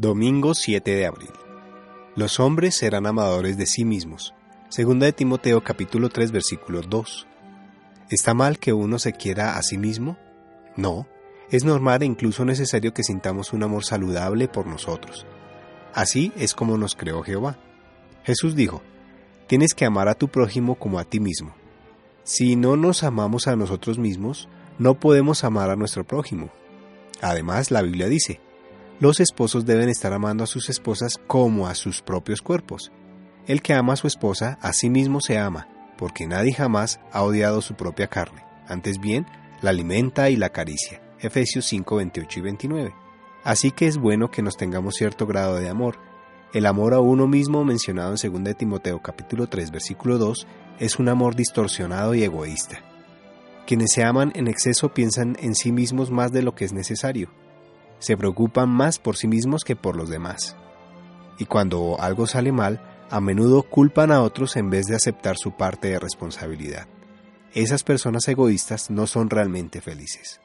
Domingo 7 de abril. Los hombres serán amadores de sí mismos. Segunda de Timoteo capítulo 3 versículo 2. ¿Está mal que uno se quiera a sí mismo? No, es normal e incluso necesario que sintamos un amor saludable por nosotros. Así es como nos creó Jehová. Jesús dijo, tienes que amar a tu prójimo como a ti mismo. Si no nos amamos a nosotros mismos, no podemos amar a nuestro prójimo. Además, la Biblia dice, los esposos deben estar amando a sus esposas como a sus propios cuerpos. El que ama a su esposa, a sí mismo se ama, porque nadie jamás ha odiado su propia carne. Antes bien, la alimenta y la acaricia. Efesios 5, 28 y 29. Así que es bueno que nos tengamos cierto grado de amor. El amor a uno mismo mencionado en 2 Timoteo capítulo 3 versículo 2 es un amor distorsionado y egoísta. Quienes se aman en exceso piensan en sí mismos más de lo que es necesario se preocupan más por sí mismos que por los demás. Y cuando algo sale mal, a menudo culpan a otros en vez de aceptar su parte de responsabilidad. Esas personas egoístas no son realmente felices.